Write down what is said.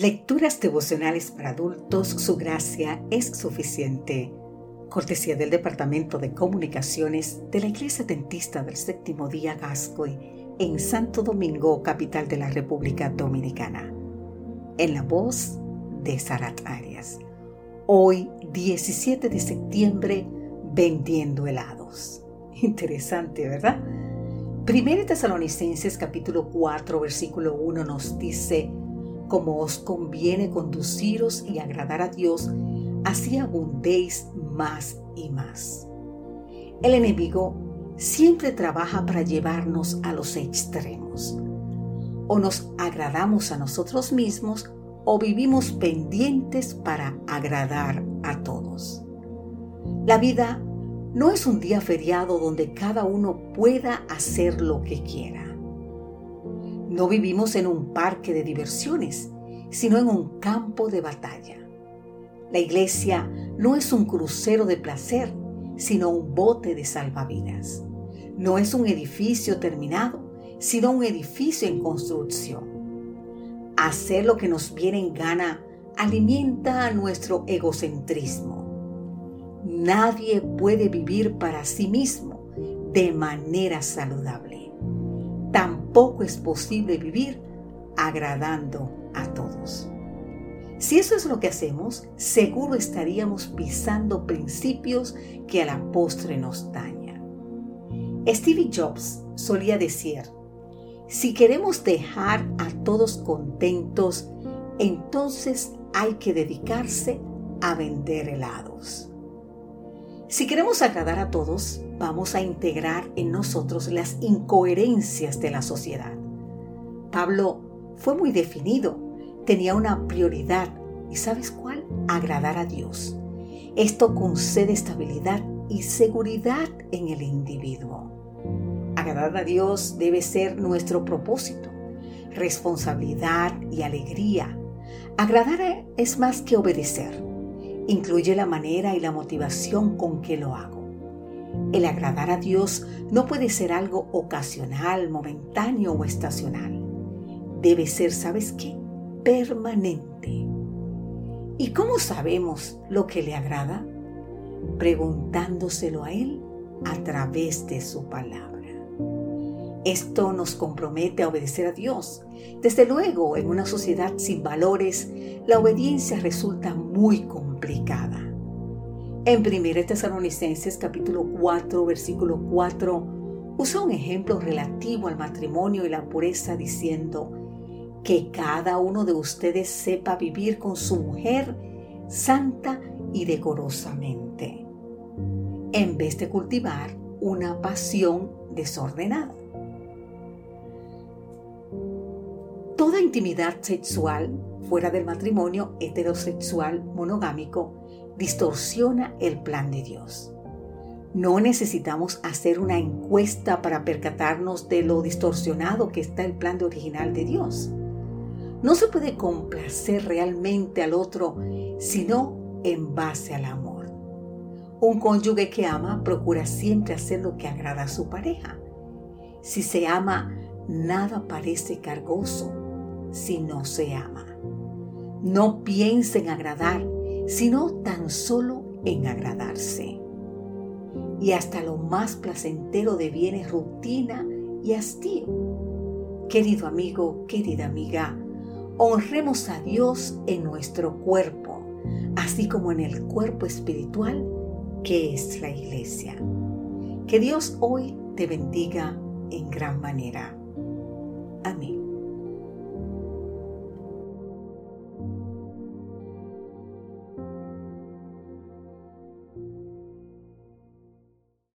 Lecturas devocionales para adultos, su gracia es suficiente. Cortesía del Departamento de Comunicaciones de la Iglesia Dentista del Séptimo Día Gascoy en Santo Domingo, capital de la República Dominicana. En la voz de Sarat Arias. Hoy, 17 de septiembre, vendiendo helados. Interesante, ¿verdad? Primero Tesalonicenses capítulo 4 versículo 1 nos dice, como os conviene conduciros y agradar a Dios, así abundéis más y más. El enemigo siempre trabaja para llevarnos a los extremos. O nos agradamos a nosotros mismos o vivimos pendientes para agradar a todos. La vida no es un día feriado donde cada uno pueda hacer lo que quiera. No vivimos en un parque de diversiones, sino en un campo de batalla. La iglesia no es un crucero de placer, sino un bote de salvavidas. No es un edificio terminado, sino un edificio en construcción. Hacer lo que nos viene en gana alimenta a nuestro egocentrismo Nadie puede vivir para sí mismo de manera saludable. Tampoco es posible vivir agradando a todos. Si eso es lo que hacemos, seguro estaríamos pisando principios que a la postre nos dañan. Stevie Jobs solía decir, si queremos dejar a todos contentos, entonces hay que dedicarse a vender helados. Si queremos agradar a todos, vamos a integrar en nosotros las incoherencias de la sociedad. Pablo fue muy definido, tenía una prioridad y ¿sabes cuál? Agradar a Dios. Esto concede estabilidad y seguridad en el individuo. Agradar a Dios debe ser nuestro propósito, responsabilidad y alegría. Agradar es más que obedecer incluye la manera y la motivación con que lo hago. El agradar a Dios no puede ser algo ocasional, momentáneo o estacional. Debe ser, ¿sabes qué? Permanente. ¿Y cómo sabemos lo que le agrada? Preguntándoselo a Él a través de su palabra. Esto nos compromete a obedecer a Dios. Desde luego, en una sociedad sin valores, la obediencia resulta muy En 1 Tesalonicenses capítulo 4, versículo 4, usa un ejemplo relativo al matrimonio y la pureza diciendo que cada uno de ustedes sepa vivir con su mujer santa y decorosamente, en vez de cultivar una pasión desordenada. Toda intimidad sexual fuera del matrimonio heterosexual monogámico distorsiona el plan de Dios. No necesitamos hacer una encuesta para percatarnos de lo distorsionado que está el plan original de Dios. No se puede complacer realmente al otro sino en base al amor. Un cónyuge que ama procura siempre hacer lo que agrada a su pareja. Si se ama, nada parece cargoso si no se ama. No piense en agradar, sino tan solo en agradarse. Y hasta lo más placentero deviene rutina y hastío. Querido amigo, querida amiga, honremos a Dios en nuestro cuerpo, así como en el cuerpo espiritual que es la iglesia. Que Dios hoy te bendiga en gran manera. Amén.